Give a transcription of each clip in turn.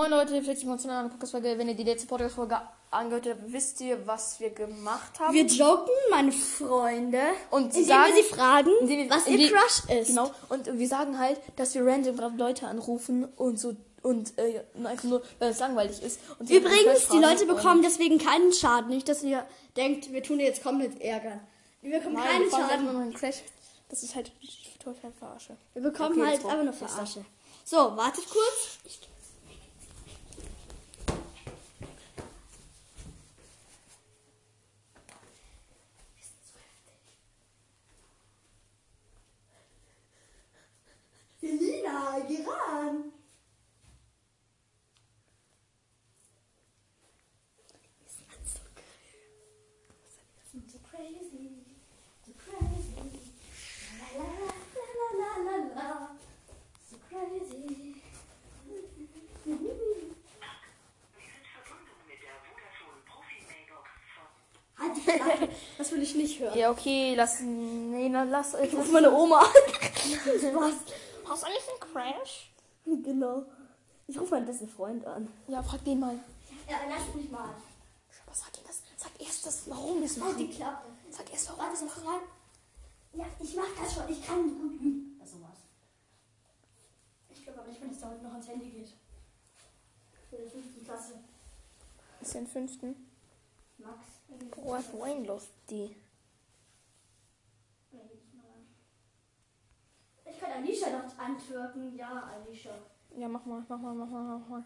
Moin Leute, herzlich willkommen zu einer neuen Podcast-Folge. Wenn ihr die letzte Podcast-Folge angehört habt, wisst ihr, was wir gemacht haben. Wir joken, meine Freunde. Und indem sagen- wir sie fragen, wir- was ihr Crush ist. Genau, und wir sagen halt, dass wir random Leute anrufen und so und äh, einfach nur, weil es langweilig ist. Und Übrigens, die Leute und- bekommen deswegen keinen Schaden. Nicht, dass ihr denkt, wir tun dir jetzt komplett ärgern. Wir bekommen Nein, keinen wir Schaden. nur einen Crash. Das ist halt total verarsche. Wir bekommen Okay, halt einfach nur. Verarsche. So, wartet kurz. Selina, geh ran. So crazy, so crazy. La la la la la la la. So crazy. Sie sind verbunden mit der Vodafone Profi Mailbox von Halt die Klappe. Das will ich nicht hören. Ja, okay, lass. Nee, na, lass. Ich Ruf meine Oma an. Was? Hast du eigentlich einen Crash? Genau. Ich rufe meinen besten Freund an. Ja, frag den mal. Ja, lass mich mal. Aber sag ihm das. Sag erst das, warum wir es Halt die machen. Klappe. Sag erst, warum wir es das machen. rein. Ja, ich mach das schon. Ich kann gut üben. Bei sowas. Ich glaube aber nicht, wenn es da heute noch ans Handy geht. Für die fünfte Klasse. Ist den fünften. Max. Was Wayne los, die. Ich kann Alicia noch antworten. Ja, Alicia. Ja, mach mal, mach mal, mach mal, mach mal.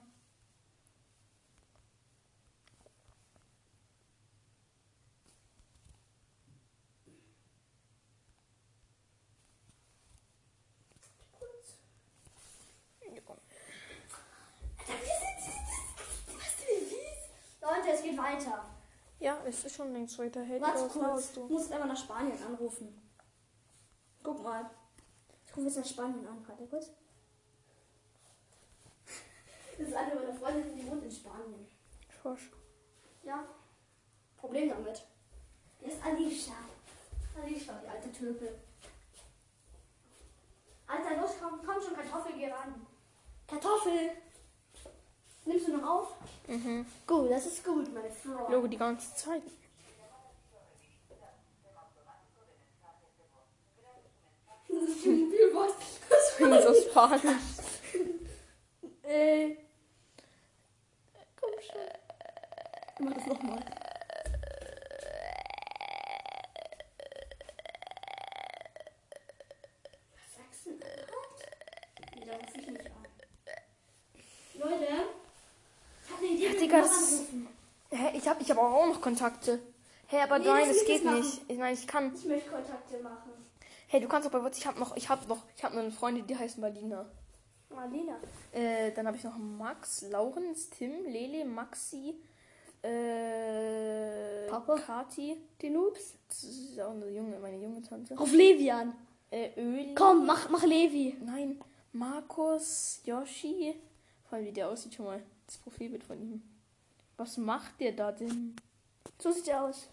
Leute, es geht weiter. Ja, es ist schon längst weiter. Hey, Warte kurz. du? muss einfach nach Spanien anrufen. Guck mal. Ich rufe jetzt nach Spanien an. Warte kurz. Das ist eine meiner Freundinnen, die wohnt in Spanien. Schorsch. Ja. Problem damit. Der ist Alicia. Alicia, die alte Töpel. Alter, los, komm, komm schon, Kartoffel, geh ran. Kartoffel! Nimmst du noch auf? Mhm. Gut, das ist gut, meine Frau. Logo die ganze Zeit. Wie was? Das ist so Spanisch. Äh. Komm schon. Mach das nochmal. Was sagst du denn? Nee, da ruf ich nicht an. Leute, ich hab eine Idee, Ja, Digga, das- anrufen. Hä, ich hab, ich hab auch noch Kontakte. Hä, aber Nee, nein, es mich geht das nicht. Ich, nein, ich kann. Ich möchte Kontakte machen. Hey, du kannst doch bei WhatsApp. Ich hab noch, ich hab noch, ich hab noch eine Freundin, die heißt Marlina. Marlena. Äh, dann habe ich noch Max, Laurens, Tim, Lele, Maxi, äh, Papa? Kati. Die Noobs? Das ist auch eine junge, meine junge Tante. Ruf Levi an. Äh, Öli. Komm, mach, mach Levi. Nein, Markus, Yoshi. Vor allem, wie der aussieht schon mal. Das Profilbild von ihm. Was macht der da denn? So sieht er aus.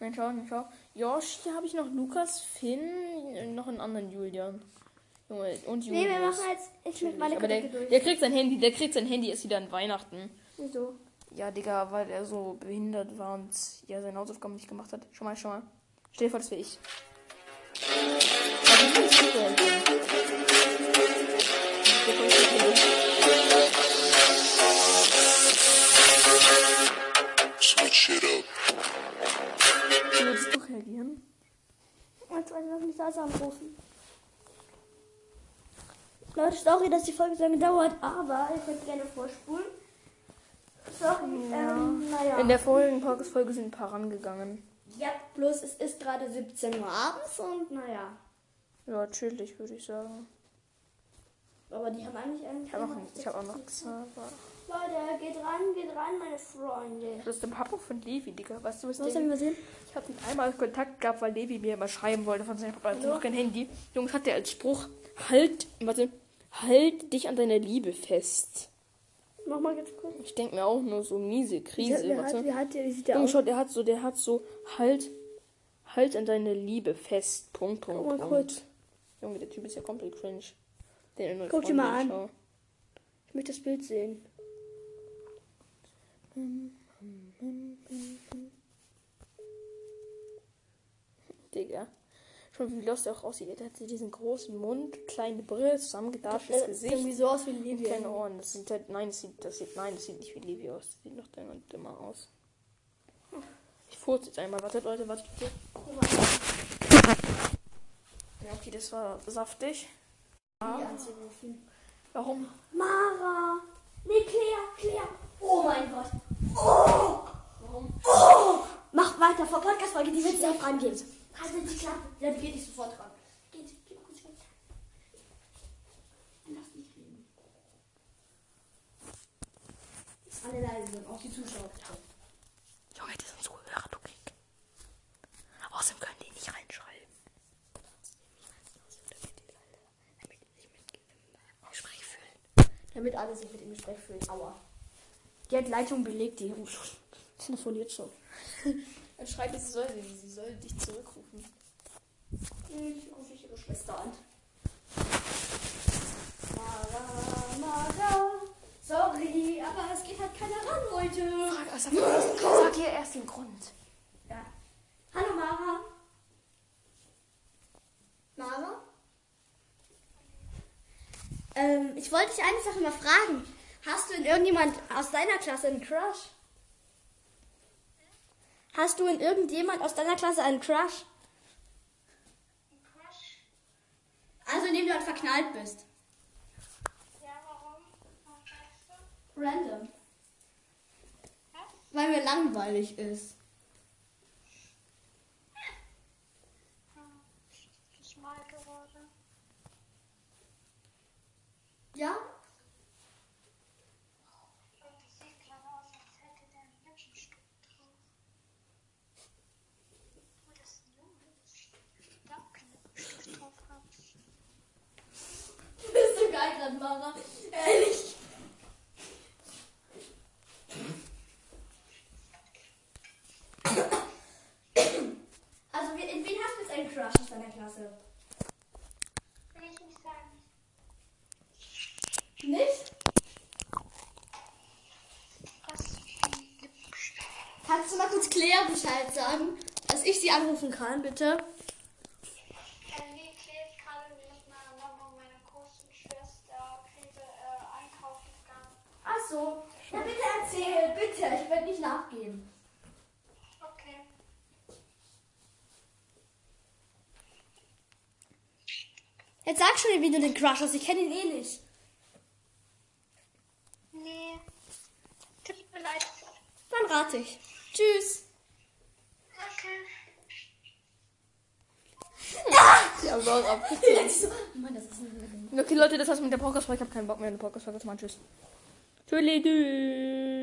Nein, schau, nein, schau. Yoshi habe ich noch Lukas, Finn, noch einen anderen Julian. Junge, und Nee, wir machen jetzt. Ich möchte meine Aber der, der kriegt sein Handy, der kriegt sein Handy erst wieder an Weihnachten. Wieso? Ja, Digga, weil er so behindert war und ja seine Hausaufgaben nicht gemacht hat. Schon mal, schon mal. Stell dir vor, das wäre ich. Warte, lass mich das anrufen. Leute, sorry, dass die Folge so lange dauert, aber ihr könnt gerne vorspulen. Sorry, ähm, naja. In der vorigen Podcast-Folge sind ein paar rangegangen. ja, bloß es ist gerade 17 Uhr abends und naja. Ja, chillig, würde ich sagen. Aber die haben eigentlich eigentlich. Ich habe auch, hab auch noch Xaver. Leute, geht ran, geht ran, meine Freunde. Das ist der Papa von Levi, Digga. Weißt du, was Was haben wir sehen? Ich habe ihn einmal Kontakt gehabt, weil Levi mir immer schreiben wollte von seinem Papa. Er noch kein Handy. Jungs, hat der als Spruch, halt, warte, halt dich an deiner Liebe fest. Mach mal ganz kurz. Ich denke mir auch nur so miese Krise, wie, hat, wie, hat der, wie sieht der Jungs, schaut, der hat so, der hat so, halt, halt an deine Liebe fest. Punkt, Punkt, Guck mal kurz. Junge, der Typ ist ja komplett cringe. Den Guck dir mal Freundin, an. schau. Ich möchte das Bild sehen. Digga. Schon wie Lost er auch aussieht. Er hat diesen großen Mund, kleine Brille, zusammengedarftes Gesicht. Irgendwie so aus wie und Livia. kleine Ohren. Das sieht halt, nein, das sieht, das sieht, nein, das sieht nicht wie Levi aus. Das sieht noch dünner und dümmer aus. Ich furze jetzt einmal. Wartet, Leute, wartet bitte. Ja, okay, das war saftig. Warum? Mara! Nee, Claire, Claire! Oh mein Gott! Oh! Warum? Oh! Mach weiter vor Podcast-Folge, die wird safe rangehen. Haltet die Klappe. Ja, die geht nicht sofort ran. Geht, geh mal kurz weg. Lass nicht reden. Alle leise sind, auch die Zuschauer. Junge, die sind Zuhörer, du Kick. Außerdem können die nicht reinschreiben. Gespräch fühlen. Damit alle sich mit dem Gespräch fühlen. Aua. Die hat Leitung belegt, die telefoniert schon. Dann schreibt sie soll, sie, sie soll dich zurückrufen. Ich rufe ich ihre Schwester an. Mara, Mara. Sorry, aber es geht halt keiner ran heute. Frag, sag, sag, sag ihr erst den Grund. Ja. Hallo Mara. Mara? Ähm, ich wollte dich eine Sache mal fragen. Hast du in irgendjemand aus deiner Klasse einen Crush? Hast du in irgendjemand aus deiner Klasse einen Crush? Crush? Also in dem du halt verknallt bist. Ja, warum? Warum? Random. Weil mir langweilig ist. Ich mal gerade. Ja? Und das sieht gerade aus, als hätte der einen Lippenstift drauf. Oh, das ist ein Junge. Ich darf keinen Lippenstift drauf haben. Bist du geil gerade, Mara? Ehrlich. Also, in wen hast du jetzt einen Crush aus deiner Klasse? Will ich nicht sagen. Nicht? Kannst du mal kurz Claire Bescheid sagen, dass ich sie anrufen kann, bitte? Erzähl, bitte. Ich werde nicht nachgeben. Okay. Jetzt sag schon, wie du den Crush hast. Ich kenne ihn eh nicht. Nee. Tut mir leid. Dann rate ich. Tschüss. Okay. Ja, ein Okay, Leute, das war's mit der Podcast-Folge. Ich habe keinen Bock mehr, eine Podcast-Folge zu machen. Tschüss. Tschüss.